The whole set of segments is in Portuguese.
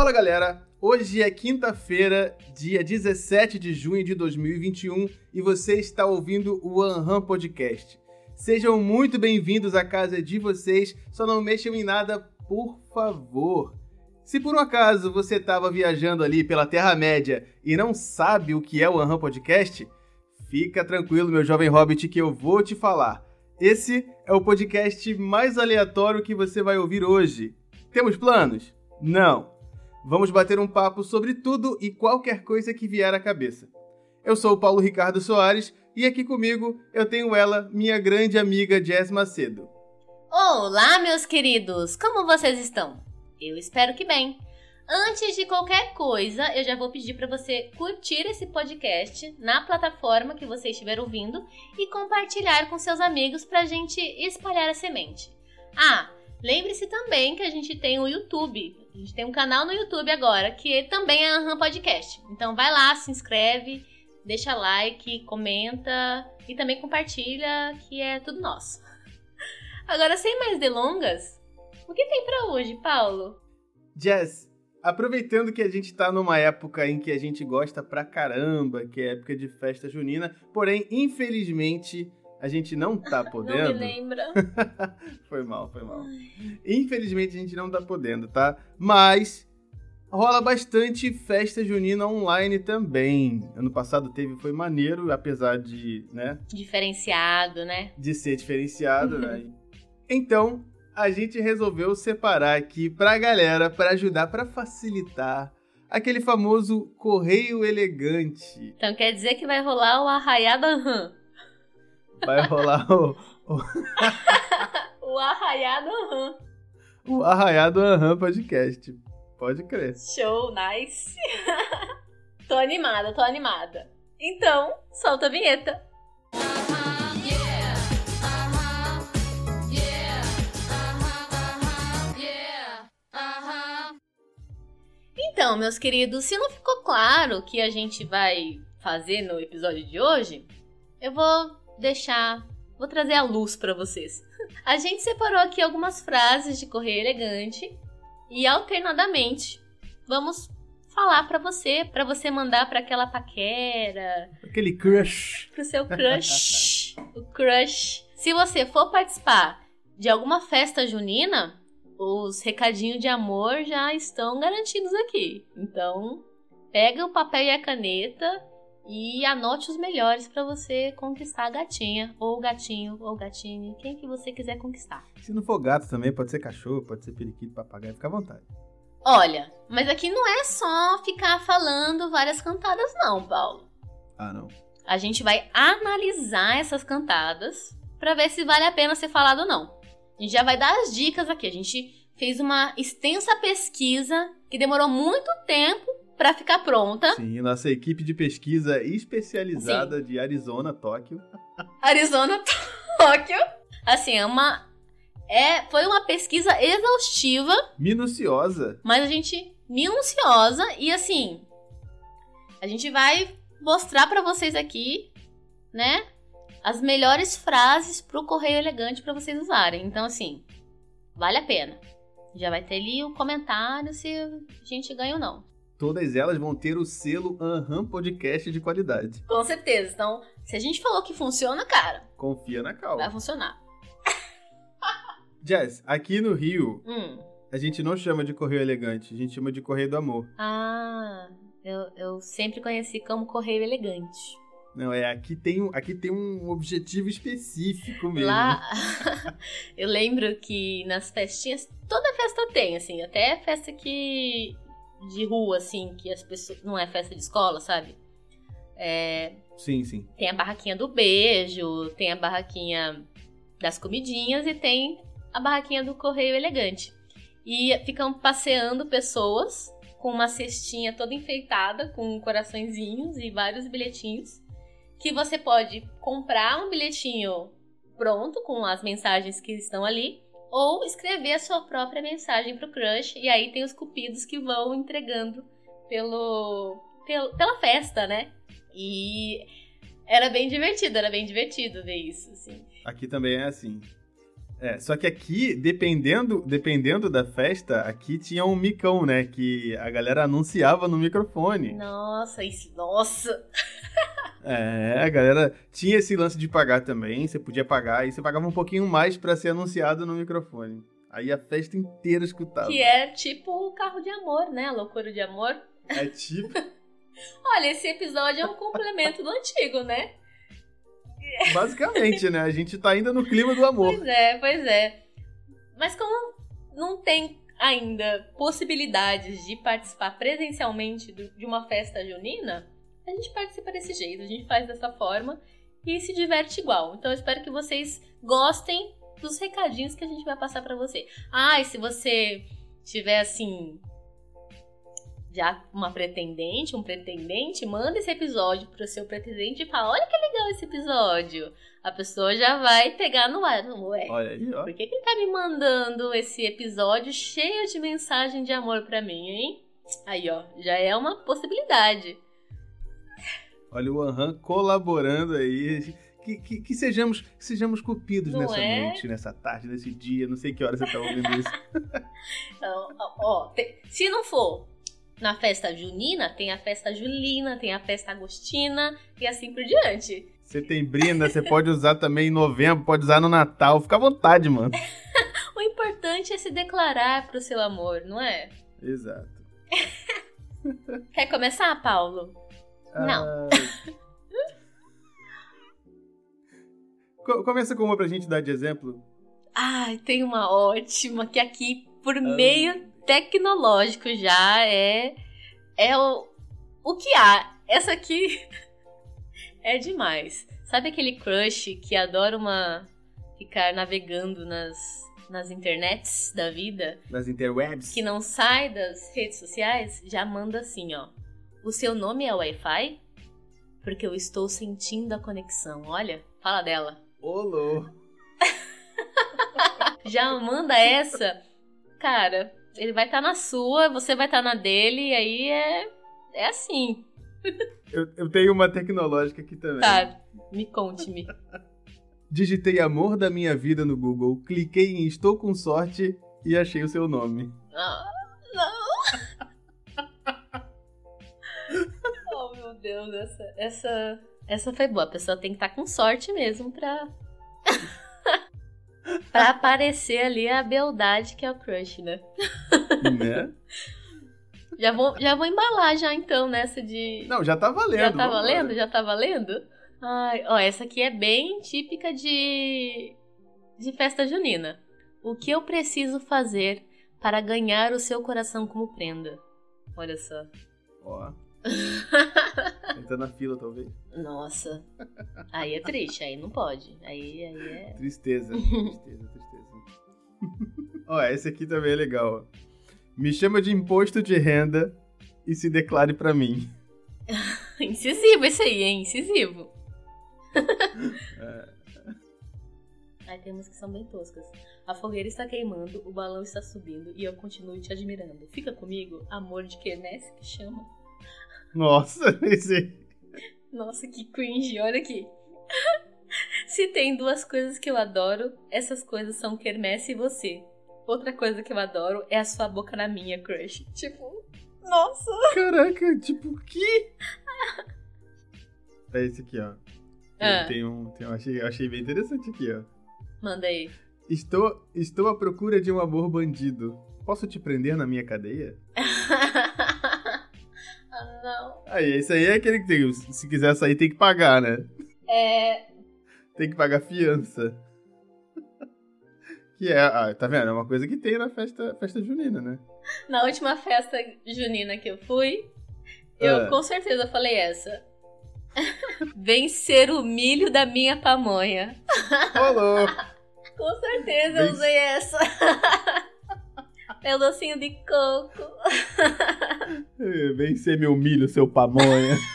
Fala galera, hoje é quinta-feira, dia 17 de junho de 2021 e você está ouvindo o Anham Podcast. Sejam muito bem-vindos à casa de vocês, só não mexam em nada, por favor. Se por um acaso você estava viajando ali pela Terra-média e não sabe o que é o Anham Podcast, fica tranquilo, meu jovem hobbit, que eu vou te falar. Esse é o podcast mais aleatório que você vai ouvir hoje. Temos planos? Não. Vamos bater um papo sobre tudo e qualquer coisa que vier à cabeça. Eu sou o Paulo Ricardo Soares e aqui comigo eu tenho ela, minha grande amiga Jess Macedo. Olá, meus queridos! Como vocês estão? Eu espero que bem. Antes de qualquer coisa, eu já vou pedir para você curtir esse podcast na plataforma que você estiver ouvindo e compartilhar com seus amigos para a gente espalhar a semente. Ah, lembre-se também que a gente tem o YouTube. A gente tem um canal no YouTube agora que também é Aham Podcast. Então vai lá, se inscreve, deixa like, comenta e também compartilha, que é tudo nosso. Agora, sem mais delongas, o que tem para hoje, Paulo? Jess, Aproveitando que a gente tá numa época em que a gente gosta pra caramba, que é época de festa junina, porém, infelizmente, a gente não tá podendo. Não me lembra. foi mal, foi mal. Infelizmente a gente não tá podendo, tá? Mas rola bastante festa junina online também. Ano passado teve, foi maneiro, apesar de, né? Diferenciado, né? De ser diferenciado, né? Então, a gente resolveu separar aqui pra galera, para ajudar, para facilitar aquele famoso correio elegante. Então quer dizer que vai rolar o arraiado aham. Vai rolar o. O, o arraiado aham. O arraiado aham podcast. Pode crer. Show, nice. tô animada, tô animada. Então, solta a vinheta. Então, meus queridos, se não ficou claro o que a gente vai fazer no episódio de hoje, eu vou deixar, vou trazer a luz para vocês. A gente separou aqui algumas frases de correio elegante e alternadamente vamos falar para você, para você mandar para aquela paquera, aquele crush, pro seu crush, o crush. Se você for participar de alguma festa junina, os recadinhos de amor já estão garantidos aqui. Então, pega o papel e a caneta e anote os melhores para você conquistar a gatinha, ou o gatinho, ou o gatinho, quem que você quiser conquistar. Se não for gato também, pode ser cachorro, pode ser periquito, papagaio, fica à vontade. Olha, mas aqui não é só ficar falando várias cantadas não, Paulo. Ah, não. A gente vai analisar essas cantadas para ver se vale a pena ser falado ou não. A gente já vai dar as dicas aqui. A gente fez uma extensa pesquisa que demorou muito tempo para ficar pronta. Sim, nossa equipe de pesquisa especializada Sim. de Arizona, Tóquio. Arizona, Tóquio. Assim, é uma é, foi uma pesquisa exaustiva, minuciosa. Mas a gente minuciosa e assim, a gente vai mostrar para vocês aqui, né, as melhores frases pro correio elegante para vocês usarem. Então, assim, vale a pena. Já vai ter ali o comentário se a gente ganha ou não. Todas elas vão ter o selo Aham Podcast de qualidade. Com certeza. Então, se a gente falou que funciona, cara. Confia na calma. Vai funcionar. Jess, aqui no Rio, hum. a gente não chama de correio elegante, a gente chama de correio do amor. Ah, eu, eu sempre conheci como correio elegante. Não, é, aqui tem, aqui tem um objetivo específico mesmo. Lá, eu lembro que nas festinhas, toda festa tem, assim, até festa que de rua, assim, que as pessoas, não é festa de escola, sabe? É, sim, sim. Tem a barraquinha do beijo, tem a barraquinha das comidinhas e tem a barraquinha do correio elegante. E ficam passeando pessoas com uma cestinha toda enfeitada, com coraçõezinhos e vários bilhetinhos que você pode comprar um bilhetinho pronto com as mensagens que estão ali ou escrever a sua própria mensagem pro crush e aí tem os cupidos que vão entregando pelo, pelo pela festa, né? E era bem divertido, era bem divertido ver isso, assim. Aqui também é assim. É, só que aqui, dependendo, dependendo da festa, aqui tinha um micão, né? Que a galera anunciava no microfone. Nossa, isso, nossa. É, a galera tinha esse lance de pagar também, você podia pagar, e você pagava um pouquinho mais para ser anunciado no microfone. Aí a festa inteira escutava. Que é tipo o carro de amor, né? A loucura de amor. É tipo. Olha, esse episódio é um complemento do antigo, né? Basicamente, né? A gente tá ainda no clima do amor. Pois é, pois é. Mas como não tem ainda possibilidades de participar presencialmente de uma festa junina, a gente participa desse jeito, a gente faz dessa forma e se diverte igual. Então eu espero que vocês gostem dos recadinhos que a gente vai passar para você. Ah, e se você tiver assim já uma pretendente, um pretendente, manda esse episódio pro seu pretendente e fala: Olha que legal esse episódio. A pessoa já vai pegar no ar. Ué, Olha aí, ó. por que, que ele tá me mandando esse episódio cheio de mensagem de amor pra mim, hein? Aí, ó, já é uma possibilidade. Olha o Anhan colaborando aí. Que, que, que, sejamos, que sejamos cupidos Não nessa é? noite, nessa tarde, nesse dia. Não sei que hora você tá ouvindo isso. Então, ó, te- se não for na festa junina, tem a festa julina, tem a festa agostina e assim por diante. Setembrina, você pode usar também em novembro, pode usar no Natal. Fica à vontade, mano. O importante é se declarar pro seu amor, não é? Exato. Quer começar, Paulo? Não. Co- Começa com uma pra gente dar de exemplo. Ai, tem uma ótima que aqui, por meio tecnológico, já é, é o, o que há. Essa aqui é demais. Sabe aquele crush que adora uma ficar navegando nas, nas internets da vida? Nas interwebs. que não sai das redes sociais, já manda assim, ó. O seu nome é Wi-Fi? Porque eu estou sentindo a conexão. Olha, fala dela. Olô. Já manda essa. Cara, ele vai estar na sua, você vai estar na dele, e aí é. É assim. Eu, eu tenho uma tecnológica aqui também. Tá, me conte-me. Digitei amor da minha vida no Google, cliquei em estou com sorte e achei o seu nome. Ah, Deus, essa, essa, essa foi boa. A pessoa tem que estar com sorte mesmo pra. pra aparecer ali a beldade que é o crush, né? né? Já vou, já vou embalar já então nessa de. Não, já tá valendo. já tá valendo? Já tá valendo? Ai, ó, essa aqui é bem típica de. de festa junina. O que eu preciso fazer para ganhar o seu coração como prenda? Olha só. Ó. Entra na fila, talvez. Nossa. Aí é triste, aí não pode. Aí, aí é. Tristeza, tristeza, tristeza. Ó, esse aqui também é legal. ó. Me chama de imposto de renda e se declare pra mim. Incisivo esse aí, hein? Incisivo. Aí tem umas que são bem toscas. A fogueira está queimando, o balão está subindo e eu continuo te admirando. Fica comigo, amor de quermesse que chama. Nossa, esse. Nossa, que cringe, olha aqui. Se tem duas coisas que eu adoro, essas coisas são quermesse e você. Outra coisa que eu adoro é a sua boca na minha, crush. Tipo, nossa. Caraca, tipo, que? É esse aqui, ó. Ah. tem um, tem um achei, achei bem interessante aqui, ó. Manda aí. Estou, estou à procura de um amor bandido. Posso te prender na minha cadeia? Não. Aí, esse aí é aquele que tem, se quiser sair tem que pagar, né? É. Tem que pagar fiança. Que é, ah, tá vendo? É uma coisa que tem na festa, festa junina, né? Na última festa junina que eu fui, eu Ah. com certeza falei essa. Vencer o milho da minha pamonha. Rolou! Com certeza eu usei essa. Meu docinho de coco. Vem ser meu milho, seu pamonha.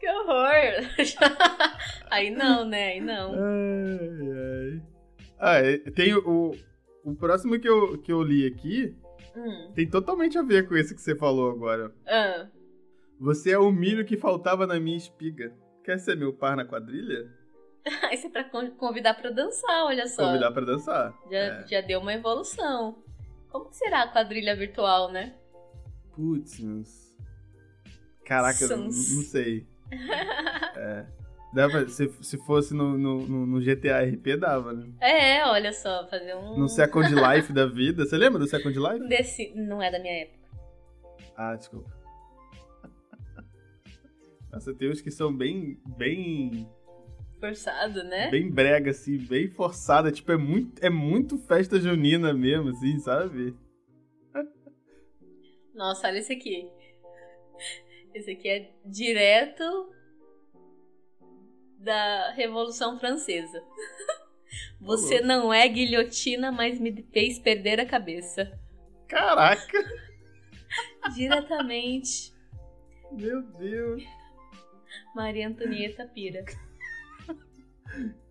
Que horror. Aí não, né? Aí não. Ai, ai. Ah, é, tem o, o próximo que eu, que eu li aqui, Hum. tem totalmente a ver com esse que você falou agora. Ah. Você é o milho que faltava na minha espiga. Quer ser meu par na quadrilha? Isso é pra convidar pra dançar, olha só. Convidar pra dançar. Já, é. já deu uma evolução. Como será a quadrilha virtual, né? Putz. Caraca, não, não sei. É. Dava, se, se fosse no, no, no, GTA RP, dava, né? É, olha só, fazer um. No Second Life da vida. Você lembra do Second Life? Desse... Não é da minha época. Ah, desculpa. Nossa, tem uns que são bem. bem. Forçado, né? Bem brega, assim, bem forçada. Tipo, é muito, é muito festa junina mesmo, assim, sabe? Nossa, olha esse aqui. Esse aqui é direto da Revolução Francesa. Você não é guilhotina, mas me fez perder a cabeça. Caraca! Diretamente. Meu Deus. Maria Antonieta Pira.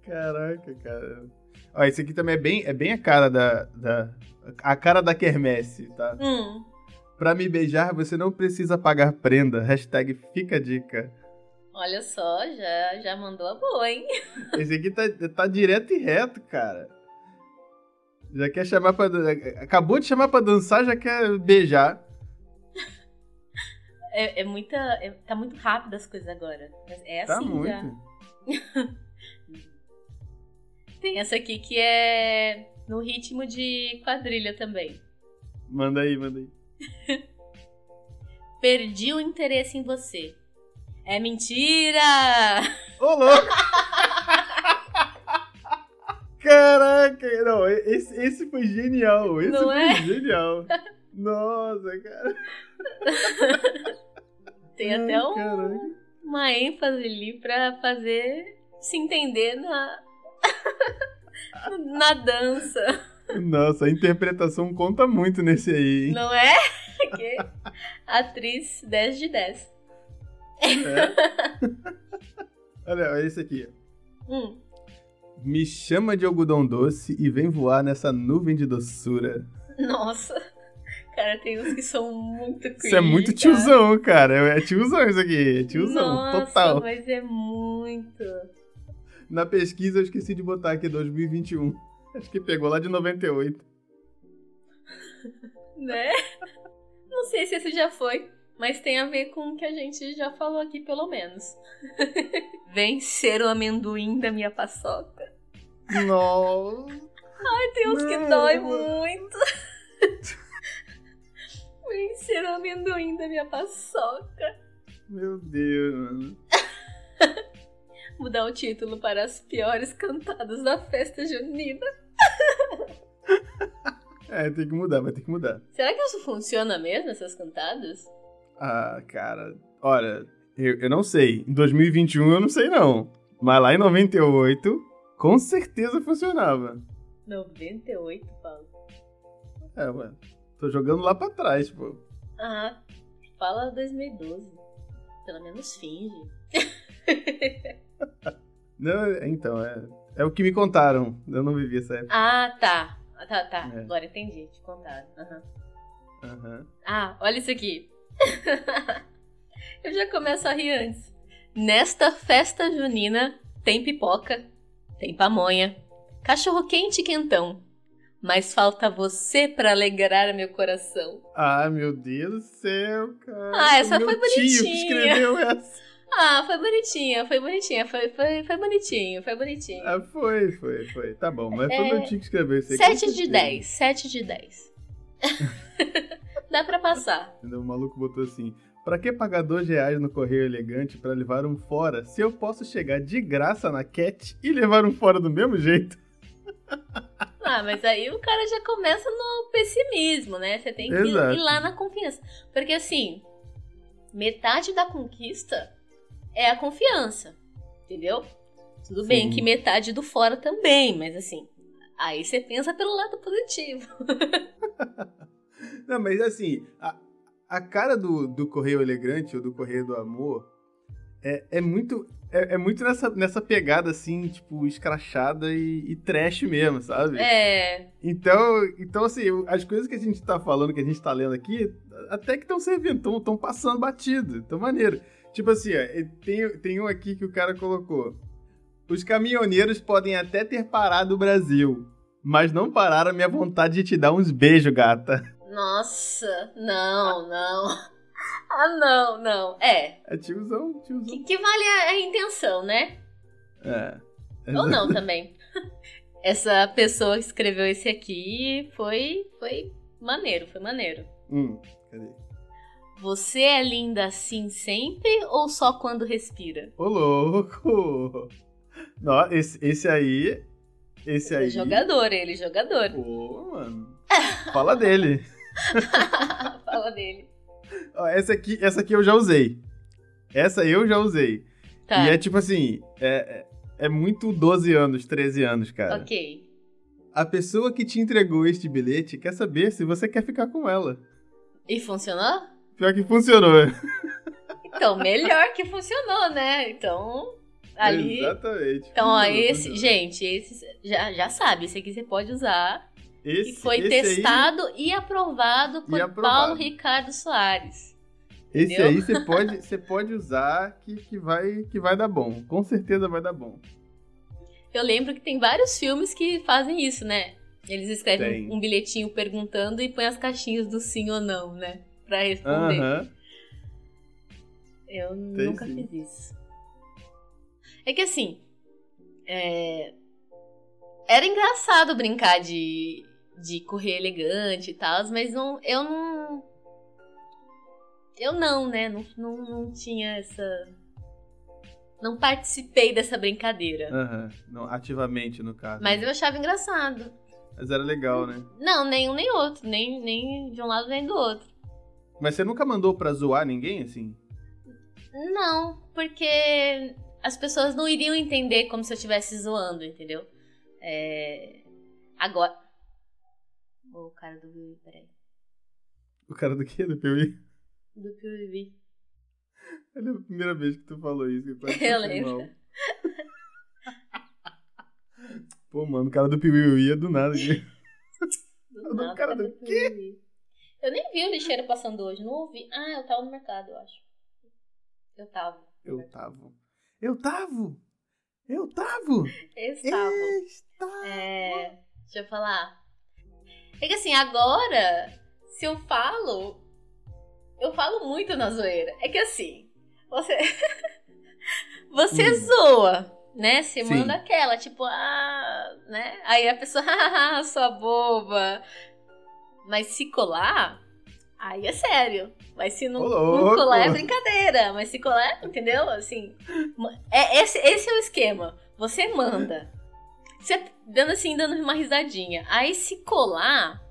Caraca, cara. Ó, esse aqui também é bem, é bem a cara da, da. A cara da quermesse, tá? Hum. Pra me beijar, você não precisa pagar prenda. Hashtag fica a dica. Olha só, já, já mandou a boa, hein? Esse aqui tá, tá direto e reto, cara. Já quer chamar pra. Acabou de chamar pra dançar, já quer beijar. É, é muita. É, tá muito rápido as coisas agora. É Tá assim muito. já. Tem essa aqui que é no ritmo de quadrilha também. Manda aí, manda aí. Perdi o interesse em você. É mentira! Ô, louco! Caraca! Não, esse, esse foi genial. Esse Não foi é? genial. Nossa, cara. Tem Ai, até um- caraca. uma ênfase ali pra fazer se entender na. na dança. Nossa, a interpretação conta muito nesse aí, hein? Não é? Que atriz 10 de 10. É. Olha, olha esse aqui. Hum, Me chama de algodão doce e vem voar nessa nuvem de doçura. nossa. Cara, tem uns que são muito cringe. Isso é muito cara. tiozão, cara. É tiozão isso aqui. É tiozão, Nossa, total. mas é muito. Na pesquisa eu esqueci de botar aqui 2021. Acho que pegou lá de 98. Né? Não sei se esse já foi, mas tem a ver com o que a gente já falou aqui, pelo menos. Vem ser o amendoim da minha paçoca. Nossa. Tem uns que dói muito. Vem ser o amendoim da minha paçoca. Meu Deus, mano. Mudar o título para as piores cantadas da festa junina. É, tem que mudar, vai ter que mudar. Será que isso funciona mesmo, essas cantadas? Ah, cara. Olha, eu, eu não sei. Em 2021 eu não sei não. Mas lá em 98, com certeza funcionava. 98, Paulo. É, ué. Tô jogando lá pra trás, pô. Ah, fala 2012. Pelo menos finge. Não, então, é, é o que me contaram. Eu não vivi essa época. Ah, tá. Ah, Tá, tá. É. Agora entendi. Te contaram. Aham. Aham. Ah, olha isso aqui. Eu já começo a rir antes. Nesta festa junina tem pipoca, tem pamonha, cachorro quente e quentão. Mas falta você pra alegrar meu coração. Ah, meu Deus do céu, cara. Ah, essa Meu foi tio que bonitinha. escreveu essa. Ah, foi bonitinha, foi bonitinha, foi, foi, foi bonitinho, foi bonitinho. Ah, foi, foi, foi. Tá bom, mas foi É, tio que escreveu isso com 7 de certeza. 10, 7 de 10. Dá pra passar. O maluco botou assim: Pra que pagar dois reais no correio elegante pra levar um fora se eu posso chegar de graça na Cat e levar um fora do mesmo jeito? Ah, mas aí o cara já começa no pessimismo, né? Você tem que Exato. ir lá na confiança. Porque assim, metade da conquista é a confiança. Entendeu? Tudo bem Sim. que metade do fora também, mas assim, aí você pensa pelo lado positivo. Não, mas assim, a, a cara do, do correio elegante ou do correio do amor é, é muito. É, é muito nessa, nessa pegada, assim, tipo, escrachada e, e trash mesmo, sabe? É. Então, então, assim, as coisas que a gente tá falando, que a gente tá lendo aqui, até que estão servindo, estão passando batido, tão maneiro. Tipo assim, ó, tem, tem um aqui que o cara colocou. Os caminhoneiros podem até ter parado o Brasil, mas não pararam a minha vontade de te dar uns beijos, gata. Nossa, não, não. Ah, não, não. É. É tiozão, tiozão. Que, que vale a, a intenção, né? É. Ou não também. Essa pessoa que escreveu esse aqui foi, foi maneiro, foi maneiro. Hum, cadê? Você é linda assim sempre ou só quando respira? Ô, louco! Não, esse, esse aí. Esse aí. É jogador, ele, jogador. Pô, mano. Fala dele. Fala dele. Ó, essa aqui, essa aqui eu já usei. Essa eu já usei. Tá. E é tipo assim, é, é é muito 12 anos, 13 anos, cara. Ok. A pessoa que te entregou este bilhete quer saber se você quer ficar com ela. E funcionou? Pior que funcionou. Então, melhor que funcionou, né? Então, ali. Exatamente. Então, ó, esse, funcionou. gente, esse já, já sabe, esse aqui você pode usar. esse, e foi esse aí- testado e aprovado por E aprovado. Paulo Ricardo Soares. esse entendeu? aí você pode, você pode usar que, que, vai, que vai dar bom. Com certeza vai dar bom. Eu lembro que tem vários filmes que fazem isso, né? Eles escrevem Tem. um bilhetinho perguntando e põem as caixinhas do sim ou não, né? Pra responder. Eu Tem nunca fiz isso. É que assim. é, Era engraçado brincar de, de correr elegante e tal, mas não, eu não. Eu não, né? Não, não, não tinha essa. Não participei dessa brincadeira. Não, ativamente, no caso. Mas eu achava engraçado. Mas era legal, né? Não, nem um nem outro. Nem, nem de um lado nem do outro. Mas você nunca mandou pra zoar ninguém, assim? Não, porque as pessoas não iriam entender como se eu estivesse zoando, entendeu? É... Agora. O cara do Piuí, peraí. O cara do quê? Do Piuí? Do Piuí. É a primeira vez que tu falou isso. Eu lembro. mal. Pô, mano, o cara do Piuí ia do nada. aqui. Do Do nada, cara do Piuí. Eu nem vi o lixeiro passando hoje, não ouvi. Ah, eu tava no mercado, eu acho. Eu tava. Eu tava. Eu tava! Eu tava! Eu estava. Estava! É, deixa eu falar. É que assim, agora, se eu falo, eu falo muito na zoeira. É que assim, você. você Hum. zoa, né? Você Sim. manda aquela, tipo, ah, né? Aí a pessoa, ah, sua boba. Mas se colar, aí é sério. Mas se não, não colar é brincadeira. Mas se colar, entendeu? Assim, é, esse, esse é o esquema. Você manda. Você dando assim, dando uma risadinha. Aí se colar,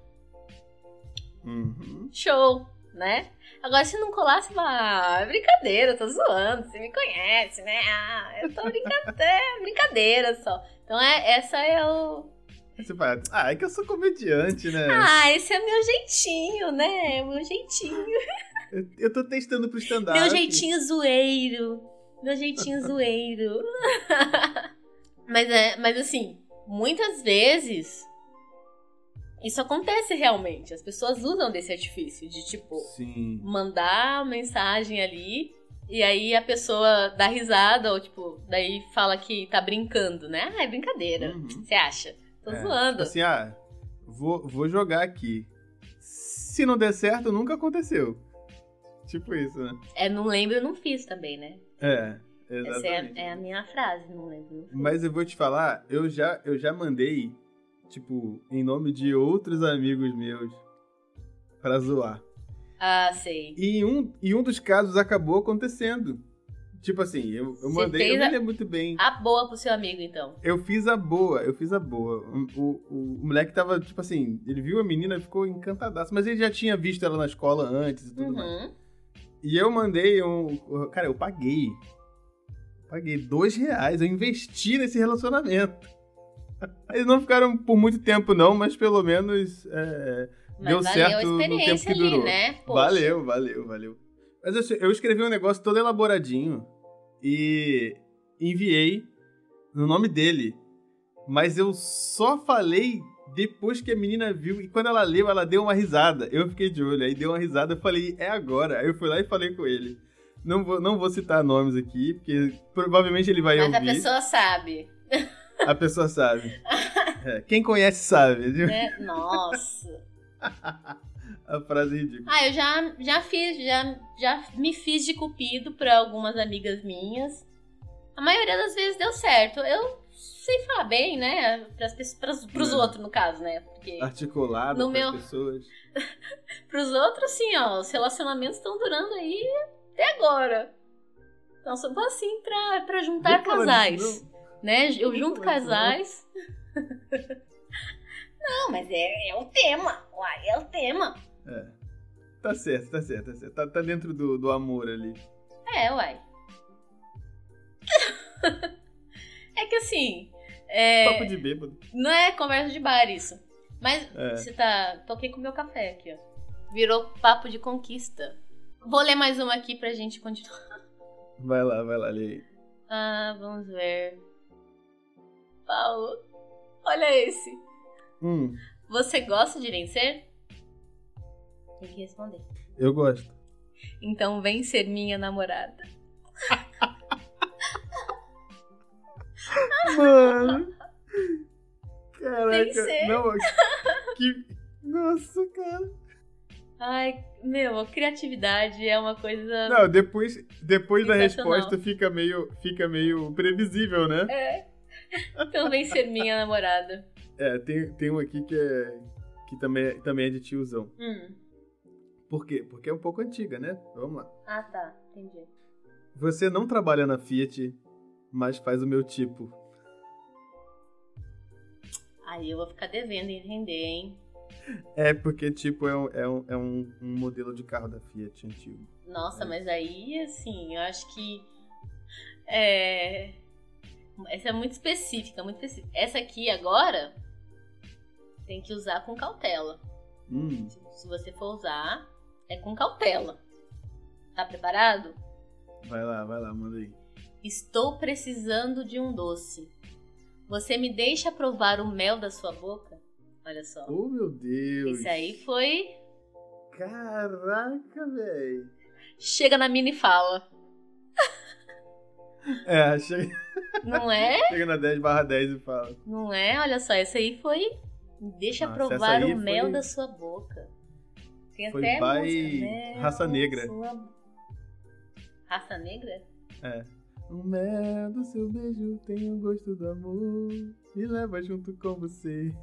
Uhum. show, né? Agora, se não colar, você fala, ah, é brincadeira, eu tô zoando, você me conhece, né? Ah, eu tô brincando, é brincadeira só. Então, é, essa é o... Você fala, ah, é que eu sou comediante, né? Ah, esse é meu jeitinho, né? Meu jeitinho. Eu, eu tô testando pro stand-up. Meu jeitinho zoeiro. Meu jeitinho zoeiro. mas, é, mas assim, muitas vezes isso acontece realmente. As pessoas usam desse artifício de tipo Sim. mandar mensagem ali e aí a pessoa dá risada ou tipo, daí fala que tá brincando, né? Ah, é brincadeira. Uhum. Você acha? Tô É, zoando. Assim, ah, vou, vou jogar aqui. Se não der certo, nunca aconteceu. Tipo isso, né? É, não lembro, eu não fiz também, né? É, Essa é exatamente. a, é a minha frase, não lembro. Não. Mas eu vou te falar, eu já, eu já mandei, tipo, em nome de outros amigos meus, pra zoar. Ah, sei. E um, em um dos casos acabou acontecendo. Tipo assim, eu, eu mandei, eu lembro muito bem. A boa pro seu amigo, então. Eu fiz a boa, eu fiz a boa. O, o, o moleque tava, tipo assim, ele viu a menina e ficou encantadaço. Mas ele já tinha visto ela na escola antes e tudo mais. Uhum. E eu mandei um. Cara, eu paguei. Paguei dois reais. Eu investi nesse relacionamento. Eles não ficaram por muito tempo, não, mas pelo menos. é, Mas Deu certo no tempo que ali, durou. né? Valeu, valeu, valeu. Mas assim, eu escrevi um negócio todo elaboradinho e enviei no nome dele. Mas eu só falei depois que a menina viu. E quando ela leu, ela deu uma risada. Eu fiquei de olho. Aí deu uma risada, eu falei, é agora. Aí eu fui lá e falei com ele. Não vou, não vou citar nomes aqui, porque provavelmente ele vai Mas ouvir. a pessoa sabe. A pessoa sabe. É, quem conhece sabe. viu? Né? Nossa. A frase é ridícula. Ah, eu já, já fiz, já, já me fiz de cupido pra algumas amigas minhas. A maioria das vezes deu certo. Eu sei falar bem, né? Pras, pras, pros É. outros, no caso, né? Porque Articulado No meu- pessoas. pros outros, assim, ó, os relacionamentos estão durando aí até agora. Então, só vou assim pra, pra juntar casais. disso, né? Eu junto casais. não, mas é, é o tema. Uai, é o tema. Tá certo, tá certo, tá certo. Tá, tá dentro do, do amor ali. É, uai. é que assim. é, Papo de bêbado. Não é conversa de bar isso. Mas É. você tá. Toquei com o meu café aqui, ó. Virou papo de conquista. Vou ler mais uma aqui pra gente continuar. Vai lá, vai lá, lê aí. Ah, vamos ver. Paulo. Olha esse. Hum, Você gosta de vencer? Tem que responder. eu gosto. Então vem ser minha namorada. Mano. Caraca. Não, que. Nossa, cara. Ai, meu, a criatividade é uma coisa. Não, depois, depois da resposta fica meio, fica meio previsível, né? É. Então vem ser minha namorada. É, tem, tem um aqui que é. que também, é- também é de tiozão. Hum. Por quê? Porque é um pouco antiga, né? Vamos lá. Ah, tá. Entendi. Você não trabalha na Fiat, mas faz o meu tipo. Aí eu vou ficar devendo entender, hein? É porque, tipo, é um, é um, é um, um modelo de carro da Fiat antigo. Nossa, É. mas aí, assim, eu acho que. É. Essa é muito específica, muito específica. Essa aqui agora tem que usar com cautela. Hum, Se, se você for usar, é com cautela. Tá preparado? vai lá, vai lá, manda aí. Estou precisando de um doce. Você me deixa provar o mel da sua boca? Olha só. Oh, meu Deus. Esse aí foi. Caraca, velho. Chega na mina e fala. É, chega, Não é? chega na 10 barra 10 e fala. Não é? Olha só, esse aí foi. Deixa Nossa, provar essa o mel foi- da sua boca. Tem foi até by música. Mel Raça Negra. sua- Raça negra? É. O mel do seu beijo tem o gosto do amor. Me leva junto com você.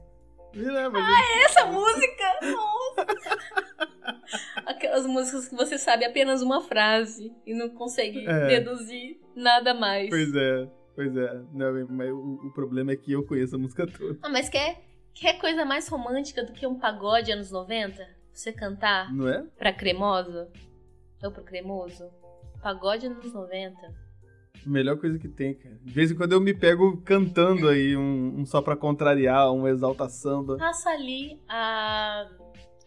Me leva junto. Essa música! Nossa! Aquelas músicas que você sabe apenas uma frase e não consegue É. deduzir nada mais. Pois é, pois é. Não, mas o, o problema é que eu conheço a música toda. Ah, mas quer, quer coisa mais romântica do que um pagode anos 90? Você cantar Não é? pra cremosa? Ou pro cremoso? Pagode anos 90. A melhor coisa que tem, cara. De vez em quando eu me pego cantando aí um, um só pra contrariar, um exalta samba. Passa ali a,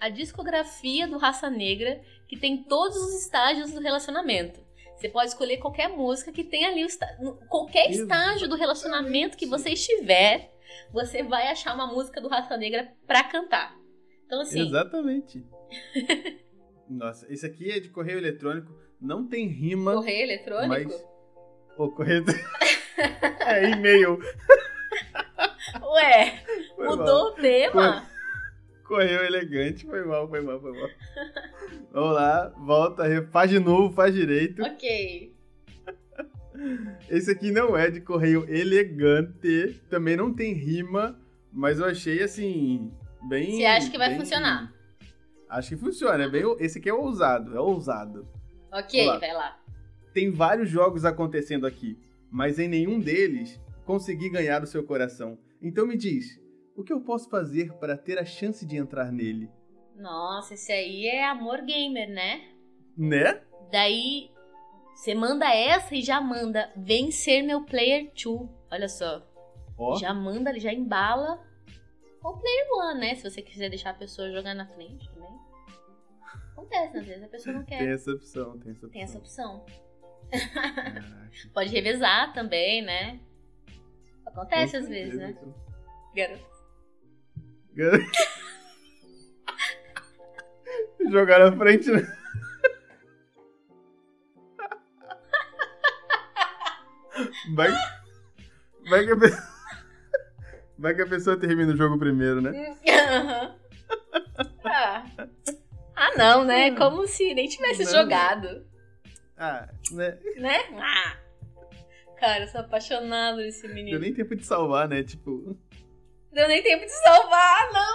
a discografia do Raça Negra, que tem todos os estágios do relacionamento. Você pode escolher qualquer música que tenha ali qualquer estágio do relacionamento que você estiver, você vai achar uma música do Raça Negra pra cantar. Então assim, Exatamente. Nossa, esse aqui é de correio eletrônico. Não tem rima, correio eletrônico. mas. Ô, correio. é e-mail. Ué, Foi mudou mal. o tema? Correio elegante. Foi mal, foi mal, foi mal. Vamos lá, volta, faz de novo, faz direito. Ok. Esse aqui não é de correio elegante. Também não tem rima, mas eu achei assim. Bem. Você acha que vai bem- funcionar? Acho que funciona. É bem, esse aqui é ousado, é ousado. Ok, Olá. vai lá. Tem vários jogos acontecendo aqui, mas em nenhum deles consegui ganhar o seu coração. Então me diz, o que eu posso fazer para ter a chance de entrar nele? Nossa, esse aí é amor gamer, né? Né? Daí você manda essa e já manda vem ser meu player 2. Olha só. Ó, Já manda, já embala. Ou player 1, né? Se você quiser deixar a pessoa jogar na frente também. Acontece, às vezes a pessoa não tem quer. essa opção, tem essa opção. Tem essa opção. Pode revezar também, né? Acontece às vezes, né? então. Garoto. Jogar na frente, né? Vai, vai, que a pessoa, vai que a pessoa termina o jogo primeiro, né? Aham. ah. ah, não, né? Como se nem tivesse Não. jogado, Ah, né? né? Ah. Cara, eu sou apaixonado nesse Deu menino. nem tempo de salvar, né? Tipo, Deu nem tempo de salvar, não!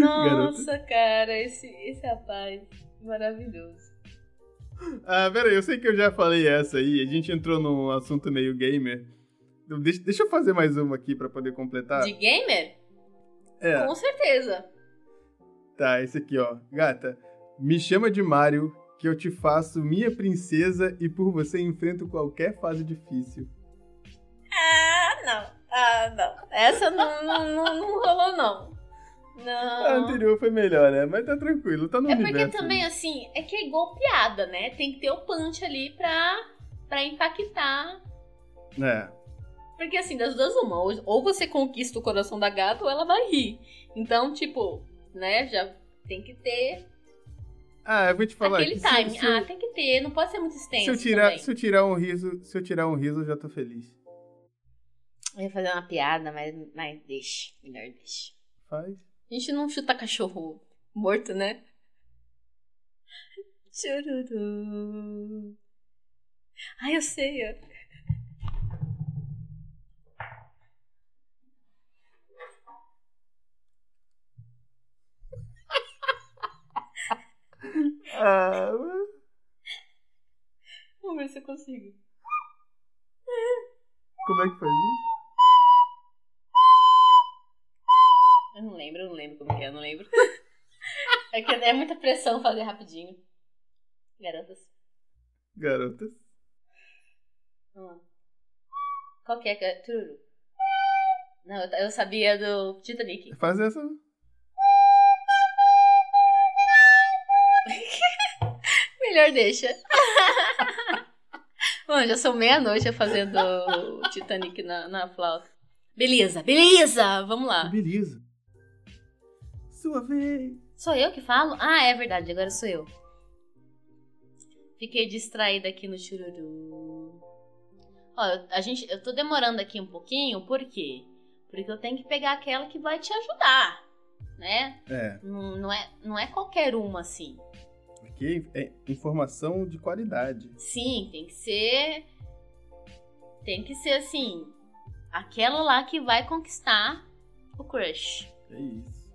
Nossa, cara, esse, esse rapaz maravilhoso. ah, peraí, eu sei que eu já falei essa aí, a gente entrou num assunto meio gamer. Deixa, deixa eu fazer mais uma aqui pra poder completar. De gamer? É, Com certeza. tá, esse aqui, ó. Gata, me chama de Mario, que eu te faço minha princesa e por você enfrento qualquer fase difícil. Ah, não. Ah, não. Essa não, não, não, não rolou, não. A Não. anterior foi melhor, né? Mas tá tranquilo, tá no É porque também, assim, é que é igual piada, né? Tem que ter o punch ali pra, pra impactar. É. Porque, assim, das duas, uma. Ou, você conquista o coração da gata ou ela vai rir. Então, tipo, né? Já tem que ter Ah, eu vou te falar aquele que se- time. se eu- Ah, tem que ter. Não pode ser muito extenso Se eu, tirar, também. se eu tirar um riso, se eu tirar um riso, eu já tô feliz. Eu ia fazer uma piada, mas, mas deixa. Melhor deixa. Faz. A gente não chuta cachorro morto, né? Chururu. Ai, eu sei. Ah, Vamos ver se eu consigo. como é que faz isso? Eu não lembro, eu não lembro como que é, eu não lembro. é que é muita pressão fazer rapidinho. Garotas. Garotas. Vamos lá. Qual que é é? Tururu. Não, eu, eu sabia do Titanic. Faz essa. Melhor deixa. Mano, já são meia-noite fazendo o Titanic na, na flauta. Beleza, beleza! Vamos lá. Beleza. Sua vez. Sou eu que falo? Ah, é verdade, agora sou eu. Fiquei distraída aqui no chururu. Ó, eu- a gente, eu tô demorando aqui um pouquinho, por quê? Porque eu tenho que pegar aquela que vai te ajudar, né? É, Não, não é, não é qualquer uma assim. Aqui é informação de qualidade. Sim, tem que ser. Tem que ser assim. Aquela lá que vai conquistar o crush. É isso.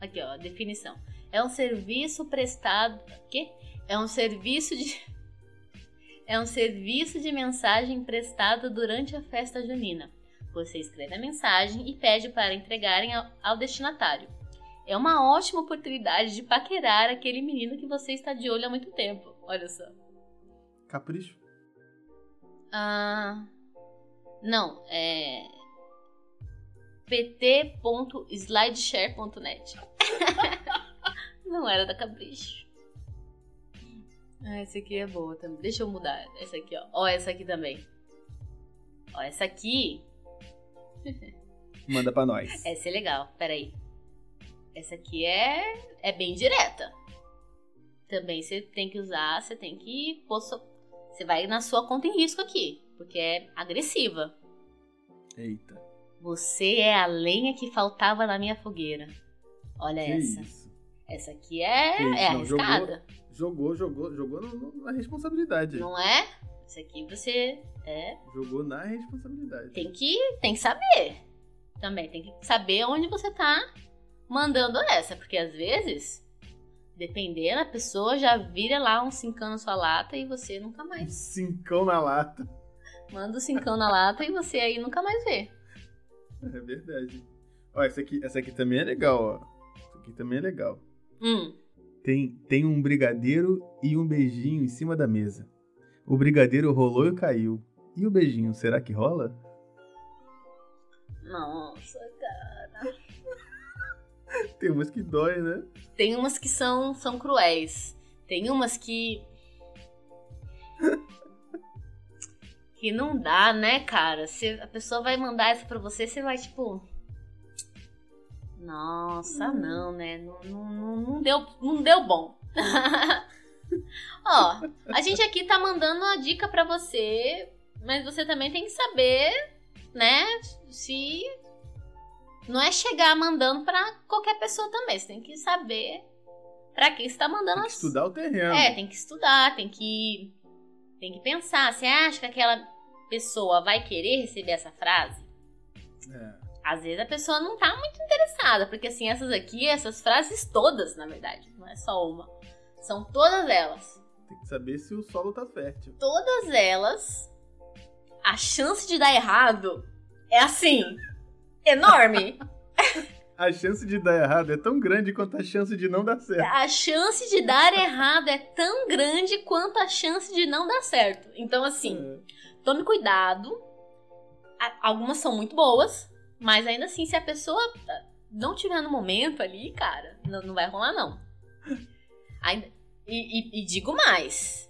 Aqui, ó, a definição. É um serviço prestado. Quê? É um serviço de. É um serviço de mensagem prestado durante a festa junina. Você escreve a mensagem e pede para entregarem ao destinatário. É uma ótima oportunidade de paquerar aquele menino que você está de olho há muito tempo. Olha só. Capricho. Ah, não, é pt.slideshare.net. não era da Capricho. Ah, essa aqui é boa também. Deixa eu mudar. Essa aqui, ó. Ó, essa aqui também. Ó, essa aqui. Manda pra nós. Essa é legal. Peraí. Essa aqui é, é bem direta. Também você tem que usar, você tem que. Você vai na sua conta em risco aqui. Porque é agressiva. Eita. Você é a lenha que faltava na minha fogueira. Olha Que essa. isso. Essa aqui é, isso, é jogou- arriscada. Jogou, jogou, jogou no- na responsabilidade. Não é? Essa aqui você é, Jogou na responsabilidade. tem que tem que saber. Também tem que saber onde você tá mandando essa, porque às vezes dependendo a pessoa já vira lá um cincão na sua lata e você nunca Um mais cincão na lata. manda o cincão na lata e você aí nunca mais vê. É verdade. Ó, essa aqui, essa aqui também é legal, ó. Essa aqui também é legal. Hum. Tem, tem um brigadeiro e um beijinho em cima da mesa. O brigadeiro rolou e caiu. E o beijinho, será que rola? Nossa. Tem umas que dói, né? Tem umas que são, são cruéis. Tem umas que. que não dá, né, cara? Se a pessoa vai mandar essa pra você, você vai tipo. Nossa, não, né? Não, não, não, deu, não deu bom. Ó, a gente aqui tá mandando uma dica pra você, mas você também tem que saber, né, se não é chegar mandando pra qualquer pessoa também. Você tem que saber pra quem você tá mandando Tem que as... estudar o terreno. É, tem que estudar, tem que tem que pensar. Você acha que aquela pessoa vai querer receber essa frase? É. Às vezes a pessoa não tá muito interessada, porque assim, essas aqui, essas frases todas, na verdade, não é só uma. São todas elas. Tem que saber se o solo tá fértil. Todas elas, a chance de dar errado é assim, enorme. A chance de dar errado é tão grande quanto a chance de não dar certo. A chance de dar errado é tão grande quanto a chance de não dar certo. Então, assim, É. tome cuidado. Algumas são muito boas, mas ainda assim, se a pessoa não tiver no momento ali, cara, não, não vai rolar, não. Ainda- e, e- e digo mais: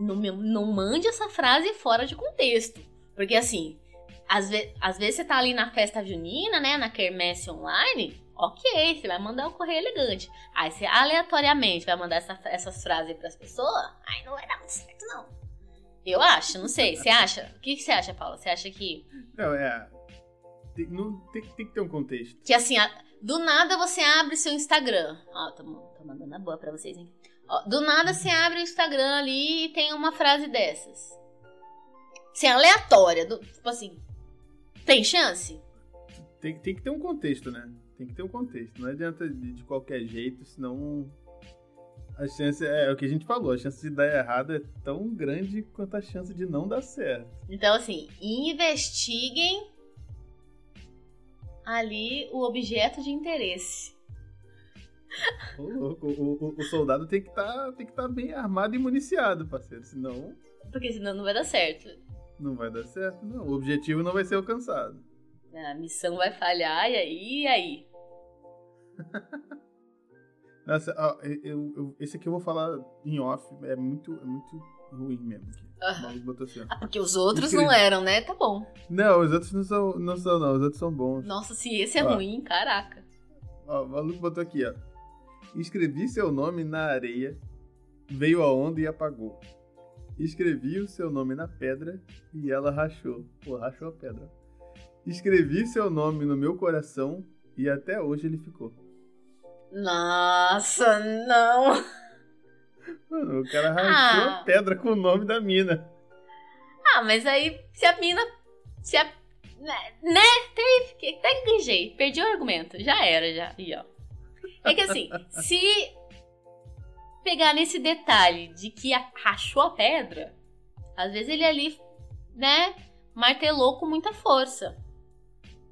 não, não mande essa frase fora de contexto. Porque assim, às, ve- às vezes você tá ali na festa junina, né? Na quermesse online. Ok, você vai mandar o correio elegante. Aí você aleatoriamente vai mandar essa- essas frases pras pessoas. Aí não vai dar muito certo, não. Eu acho, não sei. Você acha? O que, que você acha, Paula? Você acha que. Não, é. Tem, não, tem, tem que ter um contexto. Que assim, a- do nada você abre seu Instagram. Ó, tô, tô mandando a boa pra vocês, hein? Ó, do nada você abre o Instagram ali e tem uma frase dessas. Assim, aleatória. do- tipo assim. Tem chance? Tem, tem que ter um contexto, né? Tem que ter um contexto. Não adianta de, de qualquer jeito, senão. A chance. É, o que a gente falou, a chance de dar errado é tão grande quanto a chance de não dar certo. Então, assim, investiguem ali o objeto de interesse. Ô, louco, o, o- o soldado tem que estar tem que tá bem armado e municiado, parceiro. Senão Porque senão não vai dar certo. Não vai dar certo, não. O objetivo não vai ser alcançado. A missão vai falhar e aí, e aí? Nossa, ó, eu, eu- esse aqui eu vou falar em off. É muito, é muito ruim mesmo. Aqui. Ah, assim, ah, porque os outros Incrível. não eram, né? Tá bom. Não, os outros não são, não são, não. Os outros são bons. Nossa, se esse é Ó. ruim, caraca. Ó, o maluco botou aqui, ó. Escrevi seu nome na areia, veio a onda e apagou. Escrevi o seu nome na pedra e ela rachou. Pô, rachou a pedra. Escrevi seu nome no meu coração e até hoje ele ficou. Nossa, não. Mano, o cara rachou Ah. a pedra com o nome da mina. Ah, mas aí, se a mina. Se a. Né? né, Teve que. Até gaguejei. Perdi o argumento. Já era, já. E ó. É que assim, se pegar nesse detalhe de que rachou a pedra, às vezes ele ali, né, martelou com muita força.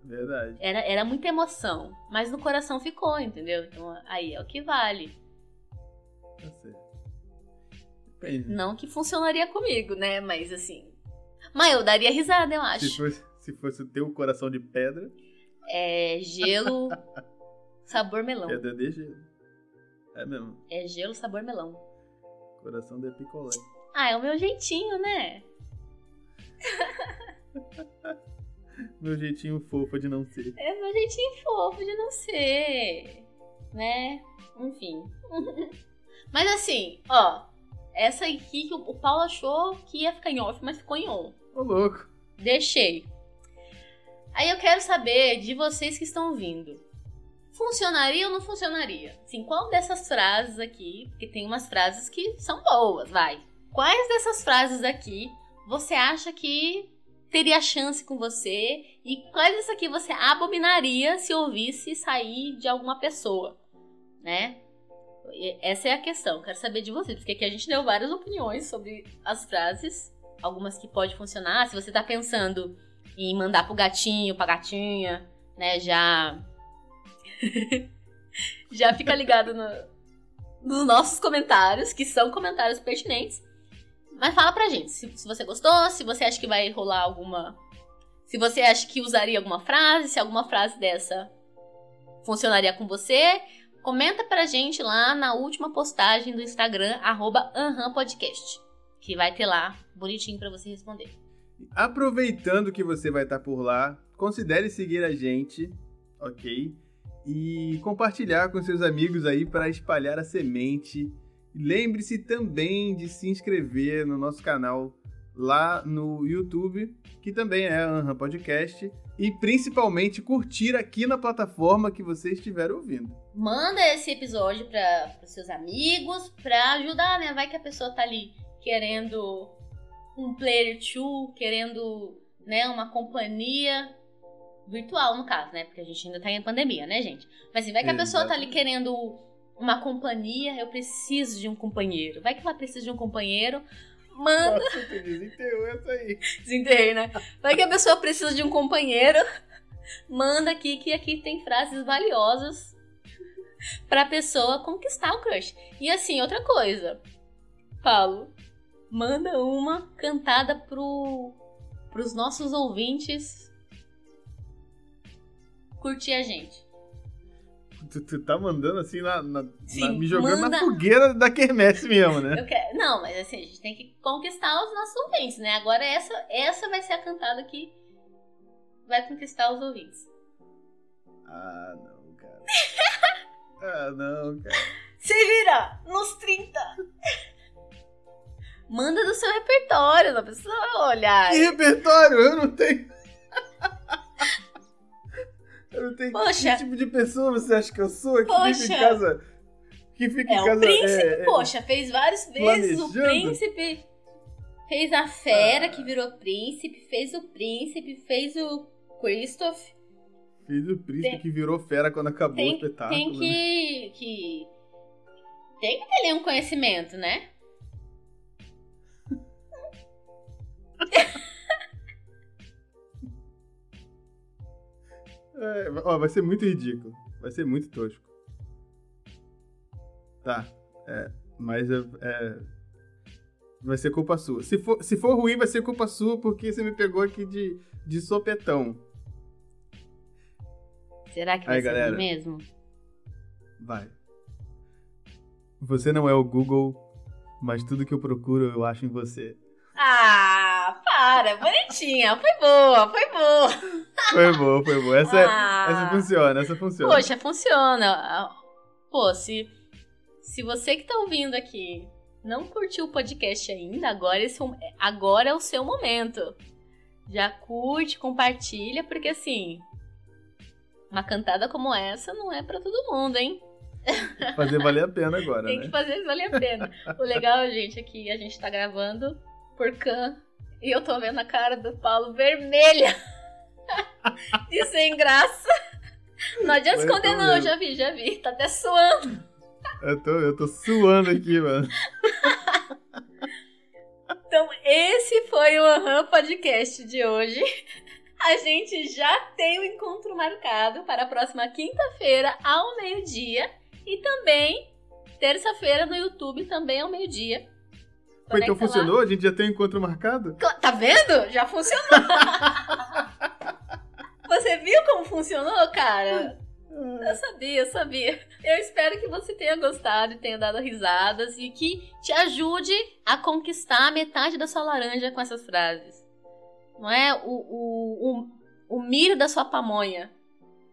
Verdade. Era, era muita emoção. Mas no coração ficou, entendeu? Então aí é o que vale. Tá. Depende. Não que funcionaria comigo, né? Mas assim. Mas eu daria risada, eu acho. Se fosse, se fosse o teu coração de pedra, É gelo sabor melão. pedra de gelo. É mesmo. É gelo sabor melão. Coração de picolé. Ah, é o meu jeitinho, né? Meu jeitinho fofo de não ser. É meu jeitinho fofo de não ser. Né? Enfim. mas assim, ó. Essa aqui que o Paulo achou que ia ficar em off, mas ficou em on. Ô, louco. Deixei. Aí eu quero saber de vocês que estão ouvindo. Funcionaria ou não funcionaria? Sim, qual dessas frases aqui, porque tem umas frases que são boas, vai. Quais dessas frases aqui você acha que teria chance com você? E quais dessas aqui você abominaria se ouvisse sair de alguma pessoa? Né? Essa é a questão, quero saber de vocês, porque aqui a gente deu várias opiniões sobre as frases algumas que pode funcionar. Se você tá pensando em mandar pro gatinho, pra gatinha, né, já já fica ligado no- nos nossos comentários, que são comentários pertinentes. Mas fala pra gente se, se você gostou, se você acha que vai rolar alguma se você acha que usaria alguma frase, se alguma frase dessa funcionaria com você, comenta pra gente lá na última postagem do Instagram, arroba Podcast, que vai ter lá bonitinho pra você responder. Aproveitando que você vai estar por lá, considere seguir a gente, ok? E compartilhar com seus amigos aí para espalhar a semente Lembre-se também de se inscrever no nosso canal lá no YouTube, que também é Anhan Podcast, e principalmente curtir aqui na plataforma que você estiver ouvindo. Manda esse episódio para os seus amigos, para ajudar, né? Vai que a pessoa tá ali querendo um player two, querendo, né, uma companhia virtual no caso, né? Porque a gente ainda tá em pandemia, né, gente? Mas assim, vai que a pessoa tá ali querendo uma companhia, eu preciso de um companheiro. Vai que ela precisa de um companheiro, manda. Nossa, desenterrou essa aí. Desenterrei, né? Vai que a pessoa precisa de um companheiro, manda aqui que aqui tem frases valiosas pra pessoa conquistar o crush. E assim, outra coisa, Paulo, manda uma cantada pro, pros nossos ouvintes curtir a gente. Tu, tu tá mandando assim, na, na, Sim, na- me jogando manda. na fogueira da quermesse mesmo, né? Quero... Não, mas assim, a gente tem que conquistar os nossos ouvintes, né? Agora essa, essa vai ser a cantada que vai conquistar os ouvintes. Ah, não, cara. ah, não, cara. Se vira! Nos 30! Manda do seu repertório, não precisa olhar. Que repertório? Eu não tenho. Eu não tenho. Poxa. Que tipo de pessoa você acha que eu sou? Que fica Poxa. em casa. Que fica É em o casa. príncipe, é, é, poxa, fez várias vezes o príncipe. Fez a fera Ah. que virou príncipe, fez o príncipe, fez o Christoph. Fez o príncipe Tem- que virou fera quando acabou o Tem, espetáculo. tem né? que, que. Tem que ter ali um conhecimento, né? É, ó, vai ser muito ridículo. Vai ser muito tosco. Tá. É, mas é, é, vai ser culpa sua. Se for, se for ruim, vai ser culpa sua porque você me pegou aqui de, de sopetão. Será que vai Aí, ser galera. mesmo? Vai. Você não é o Google, mas tudo que eu procuro eu acho em você. Ah, para, bonitinha. Foi boa, foi boa. Foi bom, foi bom. Essa, é- Ah. essa funciona, essa funciona. Poxa, funciona. Pô, se, se você que tá ouvindo aqui não curtiu o podcast ainda, agora, esse, agora é o seu momento. Já curte, compartilha, porque assim, uma cantada como essa não é pra todo mundo, hein? Fazer valer a pena agora, Tem né? que fazer valer a pena. o legal, gente, é que a gente tá gravando por can e eu tô vendo a cara do Paulo vermelha. De sem graça. Não adianta Foi esconder, então não, já vi, já vi. Tá até suando. Eu tô, eu tô suando aqui, mano. Então, esse foi o Aham Podcast de hoje. A gente já tem o encontro marcado para a próxima quinta-feira, ao meio-dia. E também, terça-feira, no YouTube, também ao meio-dia. Foi, então Conecta lá. funcionou? A gente já tem um encontro marcado? Tá vendo? Já funcionou. Você viu como funcionou, cara? Eu sabia, eu sabia. Eu espero que você tenha gostado e tenha dado risadas e que te ajude a conquistar metade da sua laranja com essas frases. Não é o, o, o, o milho da sua pamonha.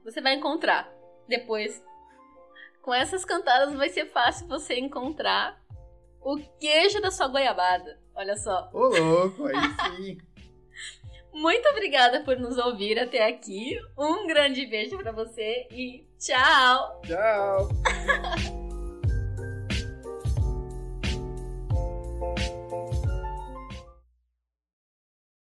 Você vai encontrar depois. Com essas cantadas vai ser fácil você encontrar o queijo da sua goiabada. Olha só. Ô, louco, aí sim. Muito obrigada por nos ouvir até aqui. Um grande beijo pra você e tchau! Tchau.